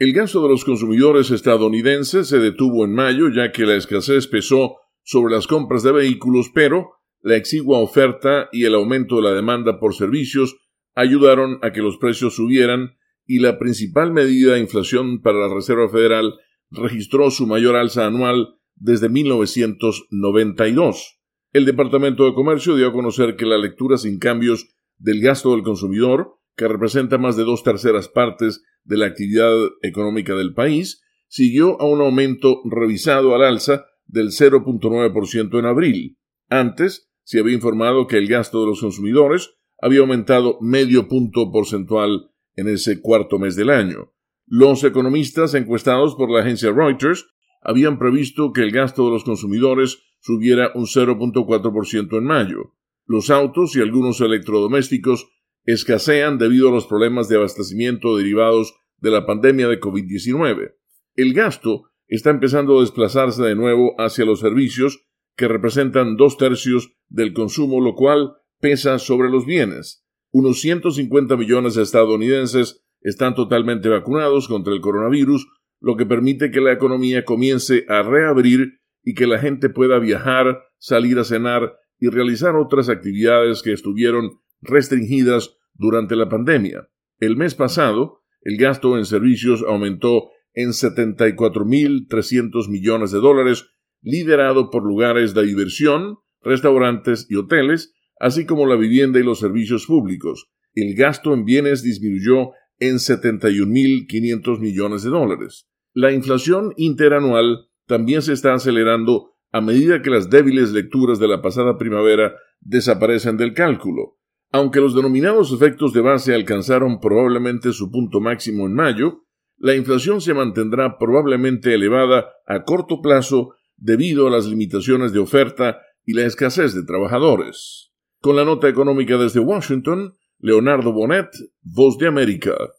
El gasto de los consumidores estadounidenses se detuvo en mayo ya que la escasez pesó sobre las compras de vehículos, pero la exigua oferta y el aumento de la demanda por servicios ayudaron a que los precios subieran y la principal medida de inflación para la Reserva Federal registró su mayor alza anual desde 1992. El Departamento de Comercio dio a conocer que la lectura sin cambios del gasto del consumidor, que representa más de dos terceras partes de la actividad económica del país, siguió a un aumento revisado al alza del 0.9% en abril. Antes se había informado que el gasto de los consumidores había aumentado medio punto porcentual en ese cuarto mes del año. Los economistas encuestados por la agencia Reuters habían previsto que el gasto de los consumidores subiera un 0.4% en mayo. Los autos y algunos electrodomésticos escasean debido a los problemas de abastecimiento derivados de la pandemia de COVID-19. El gasto está empezando a desplazarse de nuevo hacia los servicios, que representan dos tercios del consumo, lo cual pesa sobre los bienes. Unos 150 millones de estadounidenses están totalmente vacunados contra el coronavirus, lo que permite que la economía comience a reabrir y que la gente pueda viajar, salir a cenar y realizar otras actividades que estuvieron restringidas durante la pandemia. El mes pasado, el gasto en servicios aumentó en 74.300 millones de dólares, liderado por lugares de diversión, restaurantes y hoteles, así como la vivienda y los servicios públicos. El gasto en bienes disminuyó en 71.500 millones de dólares. La inflación interanual también se está acelerando a medida que las débiles lecturas de la pasada primavera desaparecen del cálculo. Aunque los denominados efectos de base alcanzaron probablemente su punto máximo en mayo, la inflación se mantendrá probablemente elevada a corto plazo debido a las limitaciones de oferta y la escasez de trabajadores. Con la nota económica desde Washington, Leonardo Bonet, Voz de América.